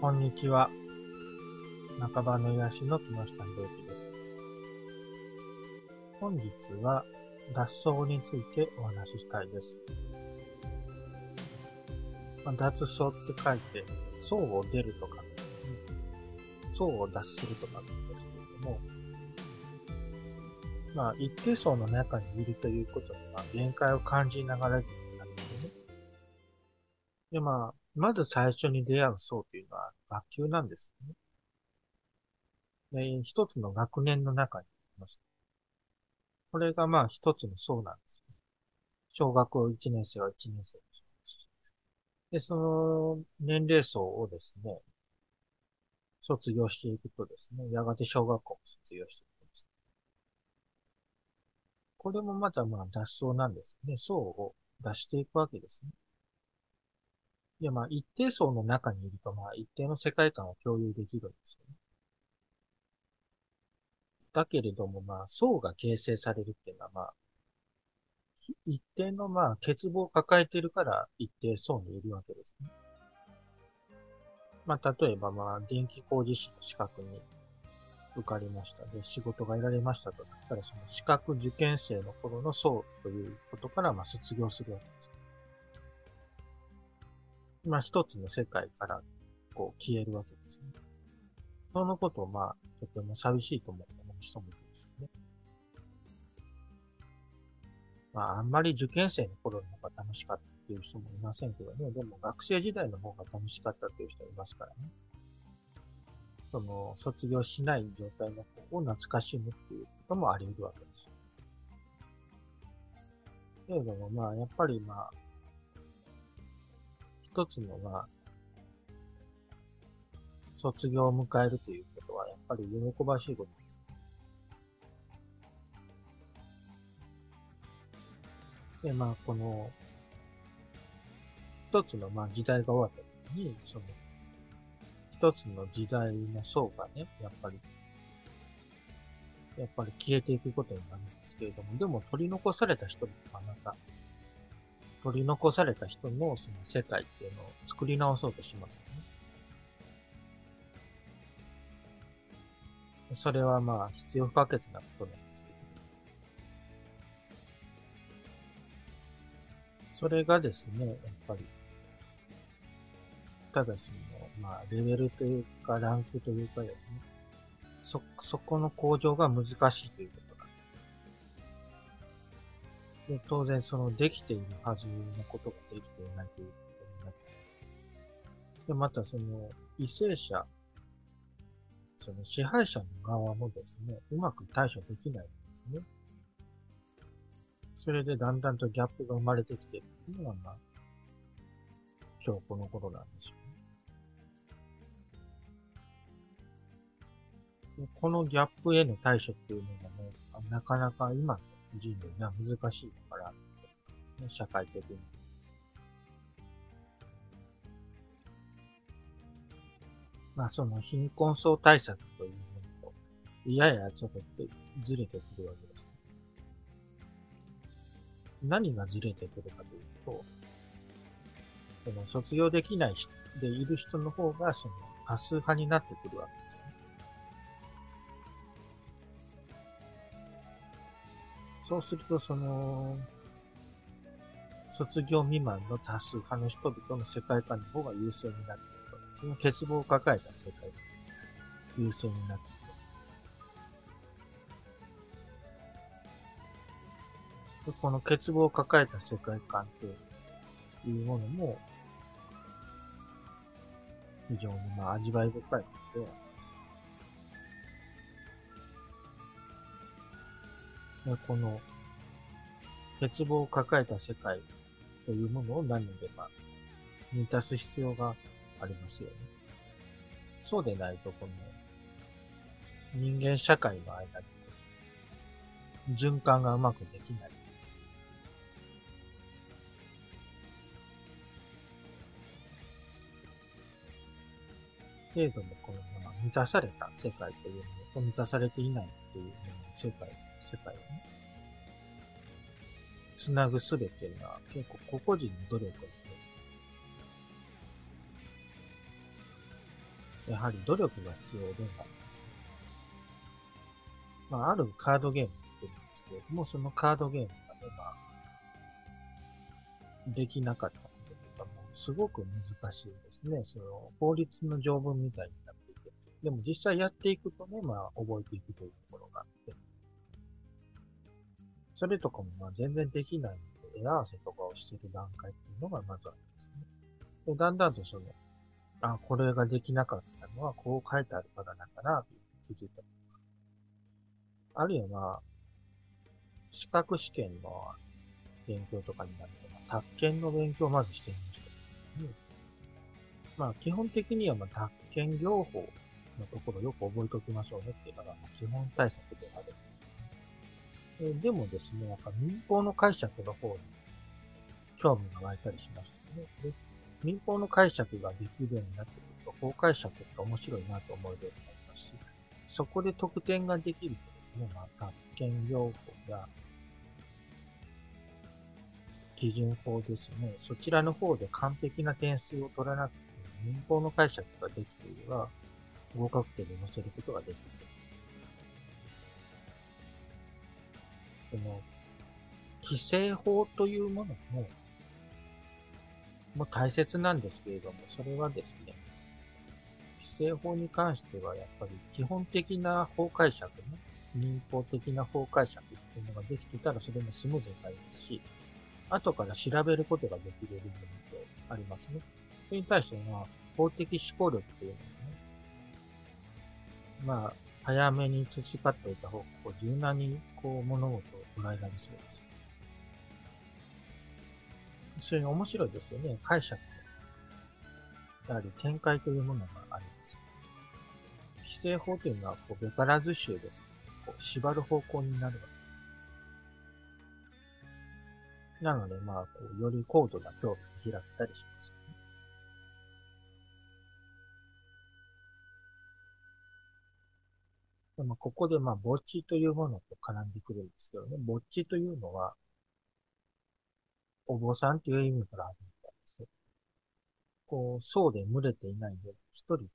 こんにちは。半ばの癒しの木下博之です。本日は脱走についてお話ししたいです。まあ、脱走って書いて、層を出るとかですね。層を脱するとかなんですけれども、まあ、一定層の中にいるということには限界を感じながらなるんですね。で、まあ、まず最初に出会う層というのは学級なんですよね。で、一つの学年の中にいます。これがまあ一つの層なんですね。小学校1年生は1年生で、でその年齢層をですね、卒業していくとですね、やがて小学校を卒業していきます。これもまたまあ脱走なんですね。層を出していくわけですね。いや、まあ、一定層の中にいると、まあ、一定の世界観を共有できるんですよね。だけれども、まあ、層が形成されるっていうのは、まあ、一定の、まあ、欠乏を抱えているから、一定層にいるわけですね。まあ、例えば、まあ、電気工事士の資格に受かりました。で、仕事が得られましたとなったら、その資格受験生の頃の層ということから、まあ、卒業するわけです。まあ一つの世界からこう消えるわけですね。そのことをまあ、とても寂しいと思う人もいるんですよね。まああんまり受験生の頃の方が楽しかったっていう人もいませんけどね。でも学生時代の方が楽しかったっていう人いますからね。その、卒業しない状態の方を懐かしむっていうこともあり得るわけです。けれどもまあ、やっぱりまあ、一つのまあ、卒業を迎えるということは、やっぱり喜ばしいことです。で、まあ、この、一つのまあ時代が終わった時に、その、一つの時代の層がね、やっぱり、やっぱり消えていくことになるんですけれども、でも取り残された人もまた取り残された人のその世界っていうのを作り直そうとしますよね。それはまあ必要不可欠なことなんですけど。それがですね、やっぱり、ただその、まあレベルというかランクというかですね、そ、そこの向上が難しいということで、当然そのできているはずのことができていないということになってで、またその、為政者、その支配者の側もですね、うまく対処できないんですね。それでだんだんとギャップが生まれてきているというのが、まあ、今日この頃なんでしょうね。このギャップへの対処っていうのがね、なかなか今人類が難しいから、ね、社会的に。まあ、その貧困層対策というものと、ややちょっとずれてくるわけです。何がずれてくるかというと、その卒業できないでいる人の方が、その多数派になってくるわけです。そうすると、その、卒業未満の多数派の人々の世界観の方が優勢になっているその欠乏を抱えた世界が優勢になっている。この欠乏を抱えた世界観というものも、非常にまあ味わい深いので、この、欠乏を抱えた世界というものを何でまあ、満たす必要がありますよね。そうでないと、この、人間社会の間に、循環がうまくできない。程度のこの、満たされた世界というものと満たされていないというものの世界世界をね、つなぐすべてが結構個々人の努力で、やはり努力が必要でもあります、ね。まあ、あるカードゲームって言うんですけれども、そのカードゲームがね、まあ、できなかったこととか、すごく難しいですね。その、法律の条文みたいになっていて。でも実際やっていくとね、まあ、覚えていくというところがあって。それとかもまあ全然できないので、絵合わせとかをしてる段階っていうのがまずあるんですね。で、だんだんとその、あ、これができなかったのはこう書いてあるからなんだな、と気づいた。あるいはまあ、資格試験の勉強とかになると、まあ、宅建の勉強をまずしてみました、ね。まあ、基本的にはまあ、宅建療法のところをよく覚えておきましょうねっていうのが基本対策である。えでもですね、やっぱ民法の解釈の方に興味が湧いたりしましたね。で民法の解釈ができるようになってくると、法解釈って面白いなと思えるようになりますし、そこで得点ができるとですね、まあ、学研療法や基準法ですね、そちらの方で完璧な点数を取らなくて、民法の解釈ができていれば、合格点で載せることができる。この、規制法というものも、も大切なんですけれども、それはですね、規制法に関してはやっぱり基本的な法解釈ね、民法的な法解釈っていうのができてたらそれもスムーズになりますし、後から調べることができる部分ってありますね。それに対しては、法的思考力っていうのはね、まあ、早めに培っておいた方が、こう柔軟にこう物事を捉えられそうです。非常に面白いですよね。解釈。やはり展開というものがあります。規制法というのは、こう、ベカラズ州です、こう縛る方向になるわけです。なので、まあ、こう、より高度な興味を開ったりします。でもここでまあ墓地というものと絡んでくるんですけどね、墓地というのは、お坊さんという意味からあるみたいです。こう、層で群れていないで、一人でね、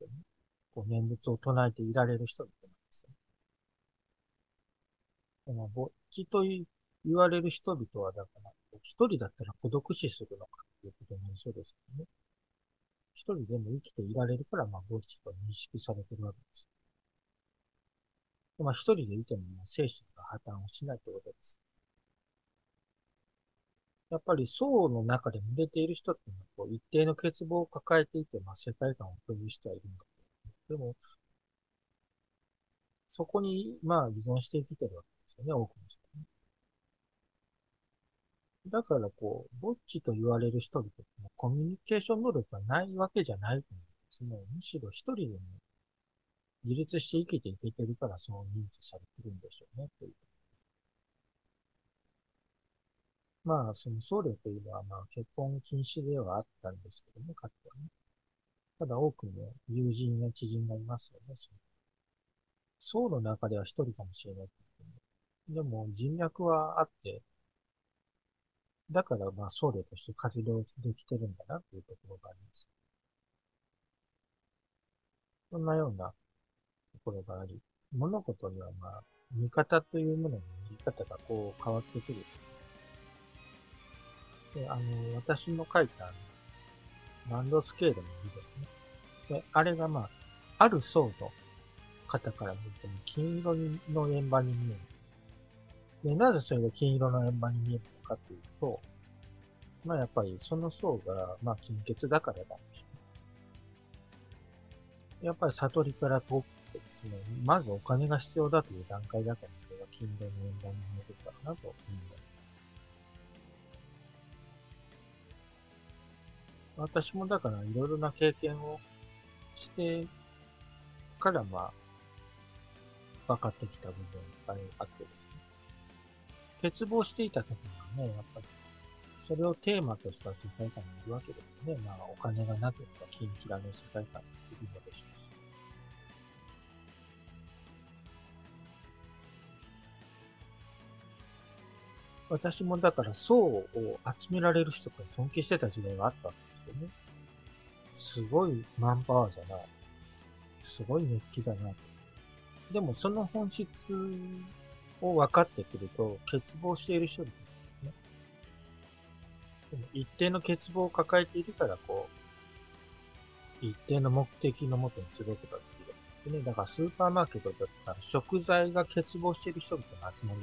こう念仏を唱えていられる人々なんですよ。でも墓地と言われる人々は、だから、一人だったら孤独死するのかということになりそうですよね。一人でも生きていられるから、まあ、墓地と認識されてるわけです。まあ、一人でいても精神が破綻をしないということです。やっぱり層の中で濡れている人っていうのはこう一定の欠乏を抱えていて、まあ、世界観を共有してはいるんだけど、でも、そこに、まあ、依存して生きてるわけですよね、多くの人ね。だから、こう、ぼっちと言われる人々のコミュニケーション能力がないわけじゃないと思うんですね。むしろ一人でも自立して生きていけてるからそう認知されてるんでしょうね、という。まあ、その僧侶というのは、まあ、結婚禁止ではあったんですけどね、かつてはね。ただ多くの友人や知人がいますよね。その僧の中では一人かもしれないでも人脈はあって、だからまあ僧侶として活動できてるんだなというところがあります。そんなようなころがあり、物事にはまあ、見方というものの見方がこう変わってくる。で、あの、私の書いたランドスケールの字ですね。で、あれがまあ、ある層の方から見ても金色の円盤に見える。で、なぜそれが金色の円盤に見えるのかというと、まあやっぱりその層が、まあ金欠だからなんでしょう。やっぱり悟りから遠くですね、まずお金が必要だという段階だったんですけど、金利の円盤に戻ったかなと思います。私もだからいろいろな経験をしてからまあ、分かってきた部分があってですね。欠乏していた時にはね、やっぱり、それをテーマとした世界観にいるわけですね。まあ、お金がなければ、キンキラの世界観にいるのでしょう私もだから層を集められる人から尊敬してた時代があったんですよね。すごいマンパワーじゃない。すごい熱気だなと。でもその本質を分かってくると、欠乏している人ですね。でも一定の欠乏を抱えているから、こう、一定の目的のもとに集うことができる。ね、だからスーパーマーケットだったら食材が欠乏している人々の集まり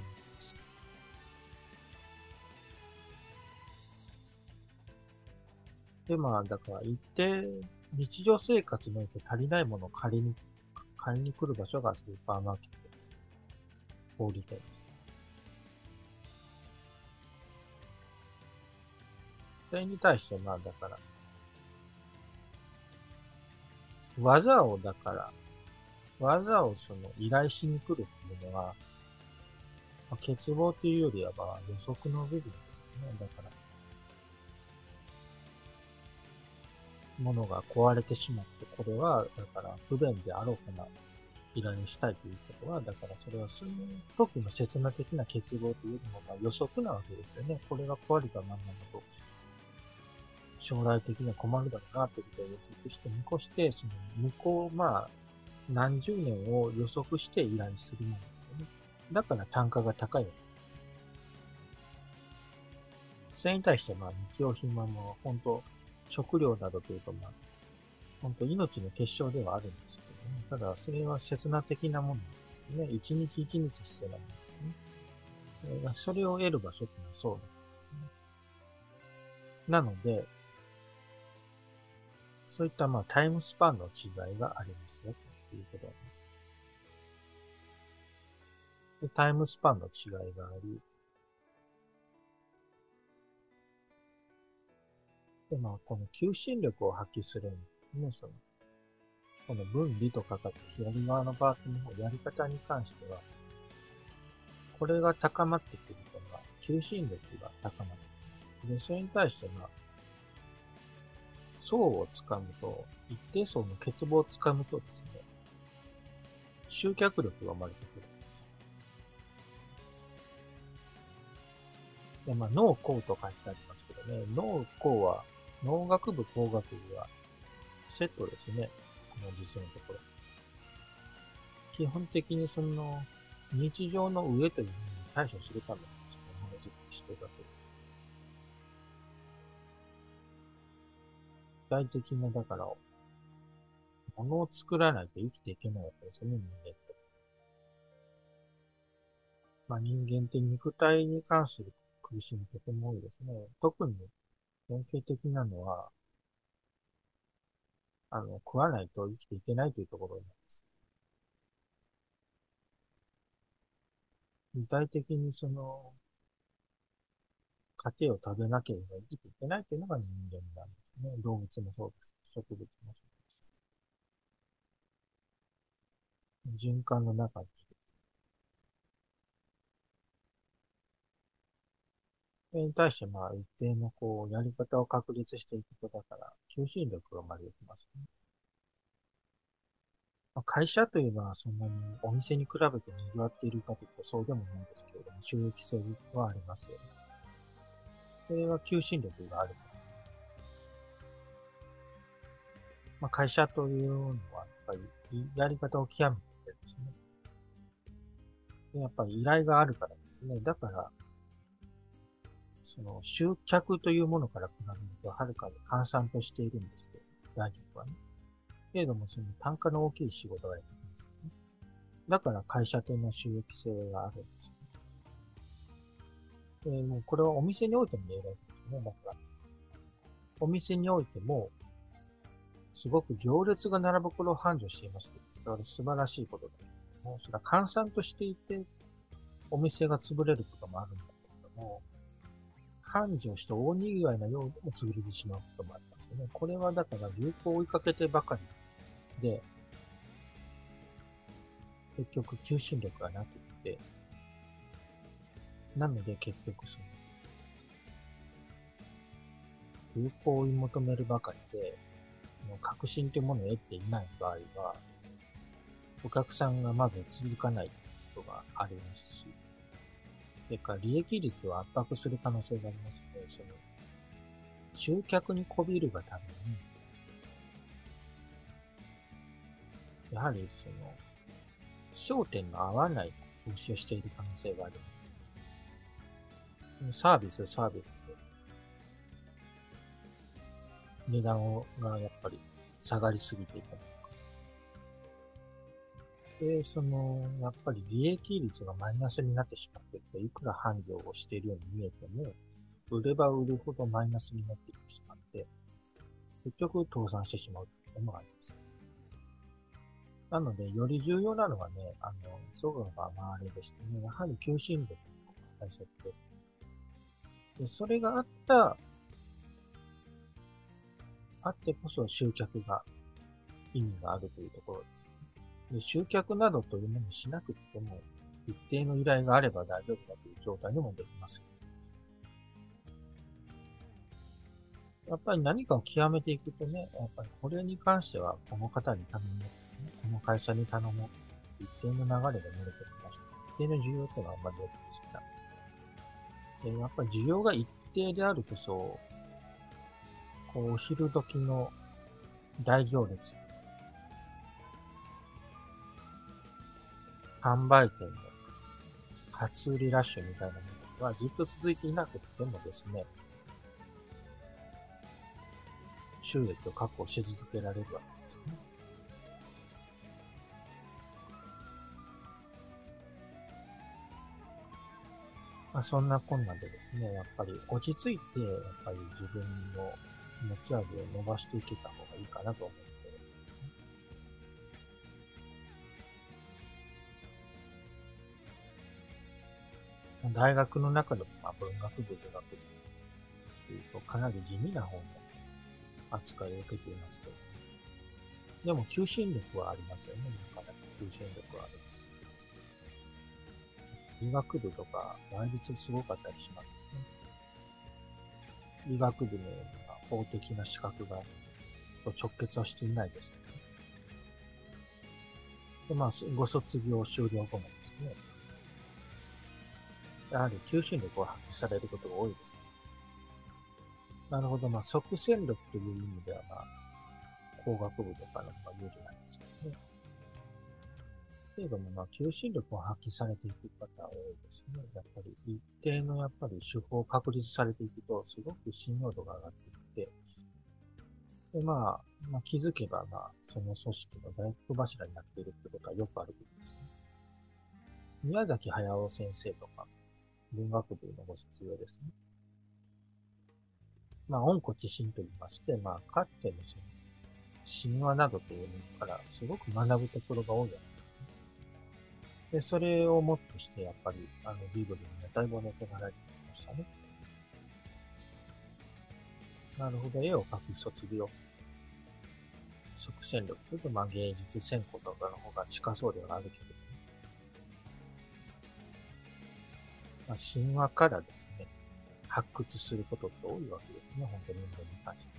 で、まあ、だから一定、日常生活において足りないものを借りに、買いに来る場所がスーパーマーケットです。小売店です。それに対して、まあ、だから、技を、だから、技をその依頼しに来るっていうのは、まあ、欠乏というよりは、まあ、予測の部分ですね。だから、ものが壊れてしまって、これは、だから不便であろうかな、依頼したいということは、だからそれはその時の刹那的な結合というのが予測なわけですよね。これが壊れたまんまだと、将来的には困るだろうなということを予測して見越して、その向こう、まあ、何十年を予測して依頼するものですよね。だから単価が高いわけです。それに対して、まあ、日用品はもう、本当食料などというと、まあ、本当命の結晶ではあるんですけどね。ただ、それは刹那的なものなんですね。一日一日必要なものですね。それを得る場所っていうのはそうなんですね。なので、そういったまあタイムスパンの違いがありますよ、ということなんです。でタイムスパンの違いがあり、で、まあ、この求心力を発揮するんですね、その、この分離とかかって左側のパートの、やり方に関しては、これが高まってくると、まあ、求心力が高まってくる。で、それに対して、まあ、層をつかむと、一定層の欠乏をつかむとですね、集客力が生まれてくる。で、まあ、脳項と書いてありますけどね、脳項は農学部工学部はセットですね。この実のところ。基本的にその日常の上というふうに対処するためにそのものづくりしてるわけです。具体的な、だから、ものを作らないと生きていけないわけですね、人間って。まあ人間って肉体に関する苦しみとても多いですね。特に典型的なのは、あの、食わないと生きていけないというところなります。具体的にその、糧を食べなければ生きていけないというのが人間なんですね。動物もそうです。植物もそうです。循環の中にそれに対して、まあ、一定のこう、やり方を確立していくことだから、求心力が生まれてきますね。まあ、会社というのはそんなにお店に比べて賑わっているかというとそうでもないんですけれども、収益性はありますよね。それは求心力がある。まあ、会社というのは、やっぱり、やり方を極めてですね。やっぱり依頼があるからですね。だから、その集客というものから比べるとはるかに換算としているんですけど、大丈夫はね。けれども、その単価の大きい仕事がやってきますね。だから会社との収益性があるんですよ、ね。で、もうこれはお店においても言えるわけですね。だから、お店においても、すごく行列が並ぶ頃を繁盛していますけど、それ素晴らしいことだ。もうそれは換算としていて、お店が潰れることもあるんだけども、繁盛して大賑わいなようでも潰れてしまうこともありますよね。これはだから流行を追いかけてばかりで、結局求心力がなくって、なので結局その、流行を追い求めるばかりで、もう確信というものを得ていない場合は、お客さんがまず続かないことがありますし、それから利益率を圧迫する可能性がありますので、その、集客にこびるがために、やはりその、焦点の合わない投資をしている可能性があります。サービス、サービスで、値段がやっぱり下がりすぎていたり。で、その、やっぱり利益率がマイナスになってしまっていると、いくら繁盛をしているように見えても、売れば売るほどマイナスになってしまって、結局倒産してしまうというのがあります。なので、より重要なのはね、あの、そがが回れでしてね、やはり求心力が大切です。で、それがあった、あってこそ集客が意味があるというところです、集客などというものをしなくても、一定の依頼があれば大丈夫だという状態にもできます。やっぱり何かを極めていくとね、やっぱりこれに関してはこの方に頼む、この会社に頼む、一定の流れで漏れてきました。一定の需要というのはあんまり出てきた。で、やっぱり需要が一定であるとそう、こう、お昼時の大行列。販売店の初売りラッシュみたいなものはずっと続いていなくてもですね、収益を確保し続けられるわけですね。まあ、そんなこんなでですね、やっぱり落ち着いて、やっぱり自分の持ち味を伸ばしていけた方がいいかなと思います大学の中でも、まあ、文学部、理学部というとかなり地味な本の扱いを受けていますけど、でも求心力はありますよね。なかなか求心力はあります。医学部とか倍率すごかったりしますよね。医学部のような法的な資格が直結はしていないですけどね。で、まあ、ご卒業終了後もですね、やはり求心力を発揮されることが多いですねなるほど。まあ、即戦力という意味では、まあ、工学部とかの方が有利なんですけどね。けれども、まあ、求心力を発揮されていく方は多いですね。やっぱり、一定のやっぱり手法を確立されていくと、すごく信用度が上がっていって、で、まあ、まあ、気づけば、まあ、その組織の大黒柱になっているってことはよくあることですね。宮崎駿先生とか、文学部のご卒業ですね。まあ、温故知新と言いまして、まあ、かつてのその、神話などというのからすごく学ぶところが多いわけですね。で、それをもってして、やっぱり、あの、ジブリにだいぶ寝てがられてきましたね。なるほど、絵を描き卒業。即戦力というと、まあ、芸術専攻とかの方が近そうではあるけど、まあ、神話からですね、発掘することって多いわけですね、本当に人間に関して。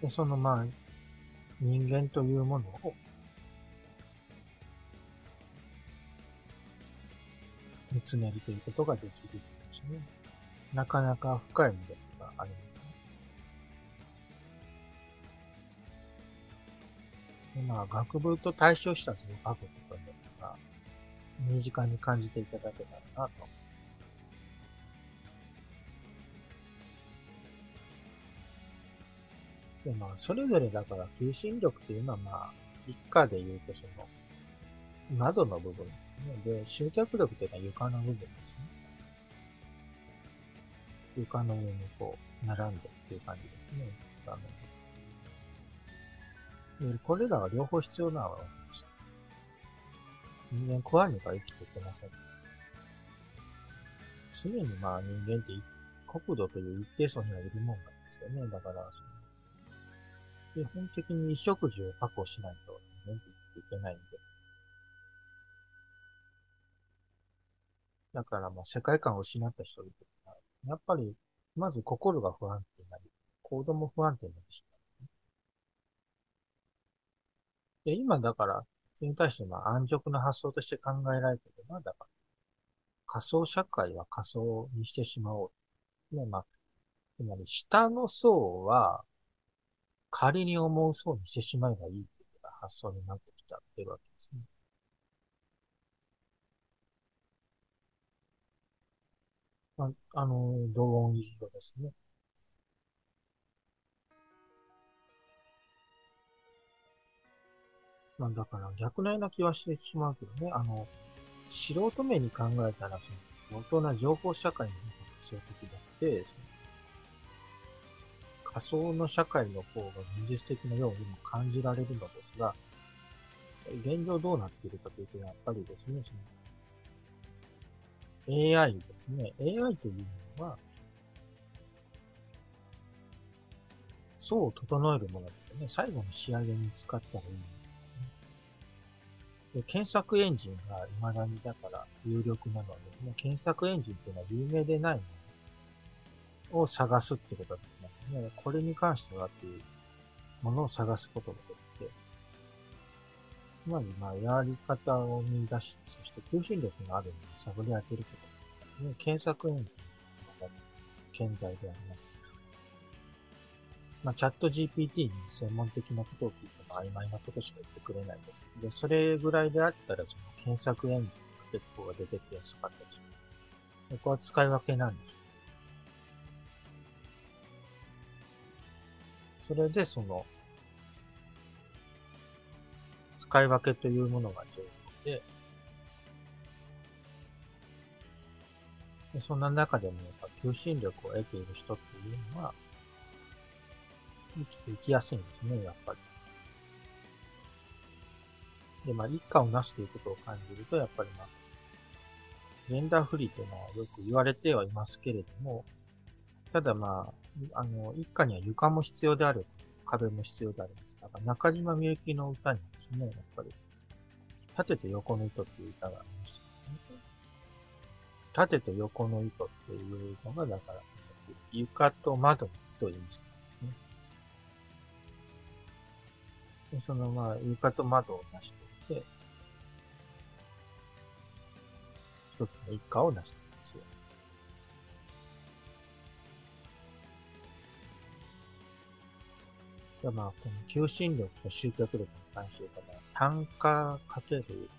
で、そのまあ、人間というものを見つめるということができるんですね。なかなか深い魅力がありますね。でまあ、学部と対象した図を書くことによ身近に感じていただけたらなと。で、まあ、それぞれだから、求心力っていうのは、まあ、一家で言うと、その、窓の部分ですね。で、集客力っていうのは床の部分ですね。床の上にこう、並んでっていう感じですね。あの、これらは両方必要なわけ人間怖いのか生きていけません。常にまあ人間って国土という一定層にはいるもんなんですよね。だから、その、基本的に衣食住を確保しないと人間って生きていけないんで。だからまあ世界観を失った人々は、やっぱり、まず心が不安定になり、行動も不安定になってしまう。で、今だから、それに対して、まあ、安直な発想として考えられているのは、だから、仮想社会は仮想にしてしまおう。ね、まあ、つまり、下の層は、仮に思うそうにしてしまえばいいっていう発想になってきちゃってわけですね。まああの、同音異義語ですね。まあ、だから逆のような気はしてしまうけどね。あの、素人目に考えたら、その、本当な情報社会の方が強的だって、その仮想の社会の方が現実的なようにも感じられるのですが、現状どうなっているかというと、やっぱりですね、その AI ですね。AI というのは、層を整えるものですよね。最後の仕上げに使ったらいいもので。で、検索エンジンが未だにだから有力なのですね、検索エンジンというのは有名でないものを探すってことができますね。これに関してはっていうものを探すことができて、つまり、まあ、やり方を見出し、そして求心力のあるものを探り当てることですね。検索エンジンが健在であります。まあ、チャット GPT に専門的なことを聞いても曖昧なことしか言ってくれないです。で、それぐらいであったら、その検索エンジンかける方が出てきやすかったりします。ここは使い分けなんでしょう。それで、その、使い分けというものが重要で、でそんな中でもやっぱ求心力を得ている人っていうのは、生きていきやすいんですね、やっぱり。で、まあ、一家をなすということを感じると、やっぱりまあ、ジェンダーフリーというのはよく言われてはいますけれども、ただまあ、あの、一家には床も必要である、壁も必要であります。だから中島みゆきの歌にですね、やっぱり。縦と横の糸っていう歌がありましたね。縦と横の糸っていうのが、だから、床と窓の糸を意味してでその、まあ、床と窓を成していて、一つの一家を成していますよ。でまあ、この求心力と集客力に関して言うと、単価かける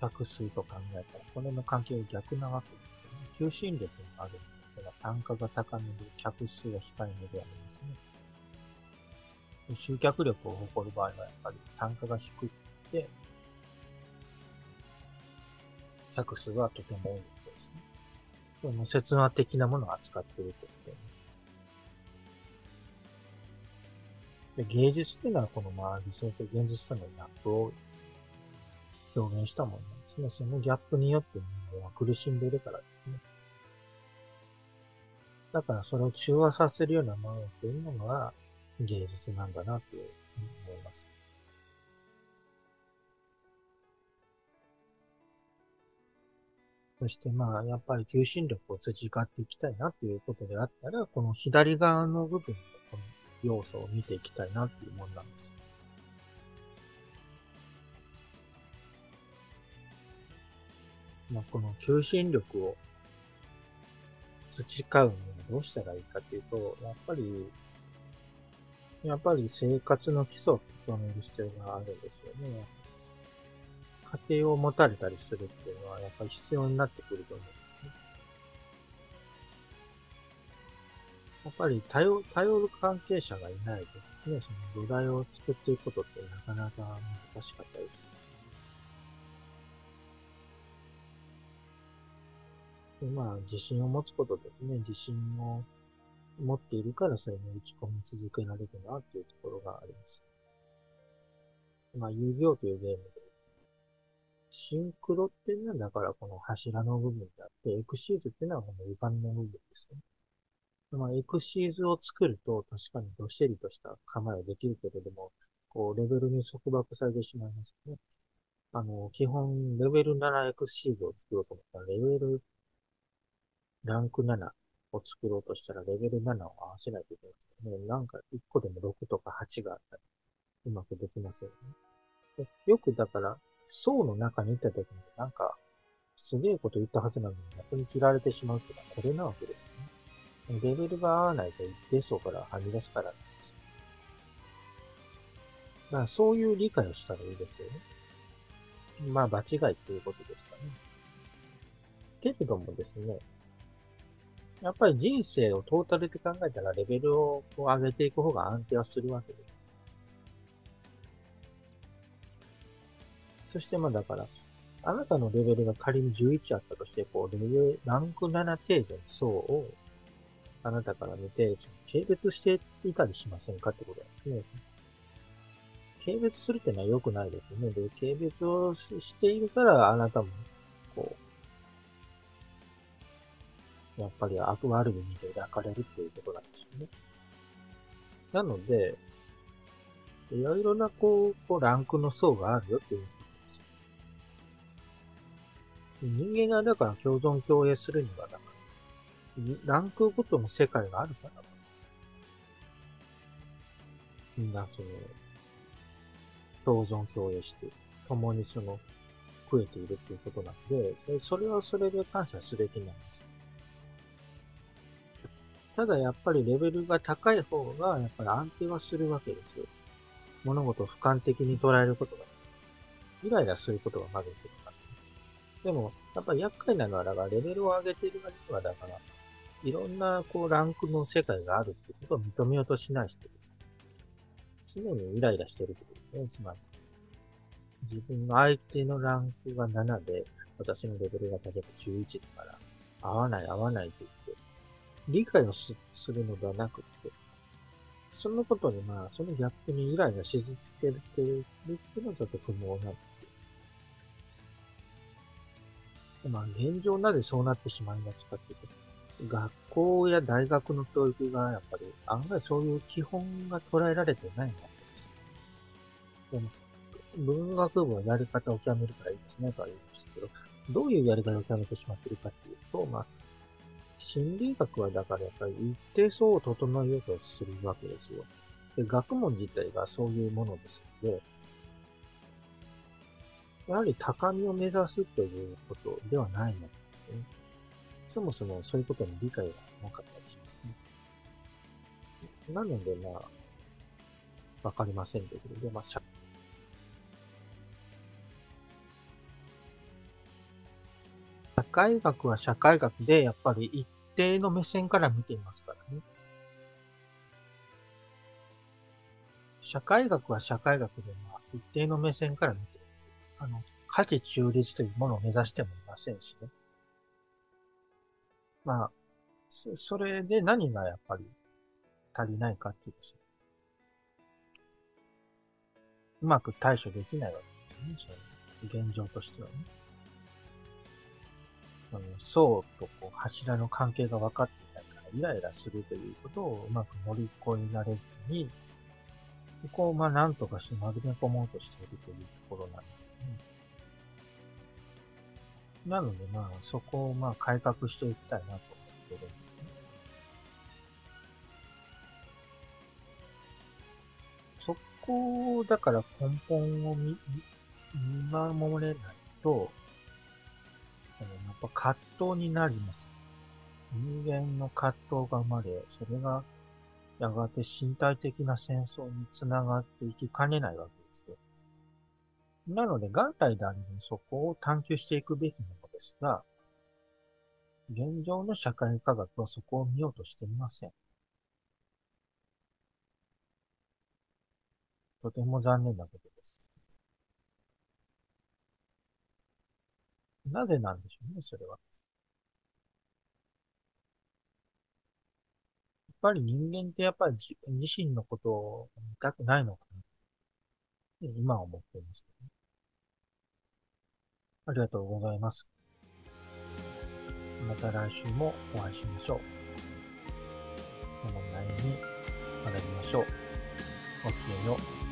客数と考えたら、これの関係は逆なわけですよね。求心力があるんですが、単価が高めで客数が控えめでありますね。集客力を誇る場合はやっぱり単価が低くて、客数はとても多いことですね。この刹那的なものを扱っているということで芸術っていうのはこのまあ理想と現実とのギャップを表現したものなんですね。そのギャップによって人間は苦しんでいるからですね。だからそれを中和させるようなものっていうのが芸術なんだなとい思います。そしてまあ、やっぱり求心力を培っていきたいなということであったら、この左側の部分のこの要素を見ていきたいなっていうもんなんです。まあ、この求心力を培うにはどうしたらいいかっていうと、やっぱり、やっぱり生活の基礎を整える必要があるんですよね。家庭を持たれたりするっていうのはやっぱり必要になってくると思うんですねやっぱり頼頼る関係者がいないとですね、その土台を作っていくことってなかなか難しかったりします。でまあ、自信を持つことですね、自信を持っているからそれに打ち込み続けられるなっていうところがあります。まあ、遊戯王というゲームで、シンクロっていうのはだからこの柱の部分であって、エクシーズっていうのはこの歪みの部分ですね。まあ、エクシーズを作ると、確かにどっしりとした構えはできるけれども、こう、レベルに束縛されてしまいますね。あの、基本、レベル7エクシーズを作ろうと思ったら、レベル、ランク7を作ろうとしたら、レベル7を合わせないといけないですね。なんか、1個でも6とか8があったら、うまくできますよね。よく、だから、層の中にいた時に、なんか、すげえこと言ったはずなのに、逆に切られてしまうってのは、これなわけですよね。レベルが合わないと一定層からはみ出すからなんです。だからそういう理解をしたらいいですよね。まあ、場違いっていうことですかね。けれどもですね、やっぱり人生をトータルで考えたらレベルを上げていく方が安定はするわけです。そしてまあだから、あなたのレベルが仮に11あったとして、こう、レベル、ランク7程度の層を、あなたから見て、軽蔑していたりしませんかってことですね。軽蔑するってのは良くないですよね。で、軽蔑をしているから、あなたも、やっぱり悪悪い意味で抱かれるっていうことなんですよね。なので、いろいろな、こう、こうランクの層があるよっていう人間がだから共存共栄するには、だから、ランクごとの世界があるから、みんなその、共存共栄して、共にその、増えているっていうことなんで、それはそれで感謝すべきなんです。ただやっぱりレベルが高い方が、やっぱり安定はするわけですよ。物事を俯瞰的に捉えることが、イライラすることがまず出てます。でも、やっぱり厄介なのは、だからレベルを上げている割には、だから、いろんな、こう、ランクの世界があるってことを認めようとしない人です。常にイライラしてるってことですね、つまり。自分の相手のランクが7で、私のレベルが例えば11だから、合わない合わないって言っ、理解をするのではなくて、そのことにまあ、そのギャップにイライラし続けるっていうのはちょっと不毛なんです。まあ、現状なぜそうなってしまいがちかっていうと、学校や大学の教育がやっぱり案外そういう基本が捉えられてないわけです。でも、文学部はやり方を極めるからいいですねとは言いましたけど、どういうやり方を極めてしまっているかっていうと、まあ、心理学はだからやっぱり一定層を整えようとするわけですよ。で学問自体がそういうものですので、やはり高みを目指すということではないのですね。そもそもそういうことに理解がなかったりしますね。なので、まあ、わかりませんけど、で、まあ、社社会学は社会学で、やっぱり一定の目線から見ていますからね。社会学は社会学で、ま、一定の目線から見ていますあの、価値中立というものを目指してもいませんしね。まあ、そそれで何がやっぱり足りないかっていうと、うまく対処できないわけですね。現状としてはね。あの層とこう柱の関係が分かっていないからイライラするということをうまく乗り越えられずに、ここをまあ何とかして丸め込もうとしているというところなんですよね。なので、まあ、そこをまあ改革していきたいなと思ってるんですね。そこを、だから根本を見、見守れないと、ぱ葛藤になります。人間の葛藤が生まれ、それがやがて身体的な戦争につながっていきかねないわけですなので、元来であればそこを探求していくべきものですが、現状の社会科学はそこを見ようとしていません。とても残念なことです。なぜなんでしょうね、それは。やっぱり人間ってやっぱり自分自身のことを見たくないのかな。今思っています、ね。ありがとうございます。また来週もお会いしましょう。問題に学びましょう。ごきげんよう。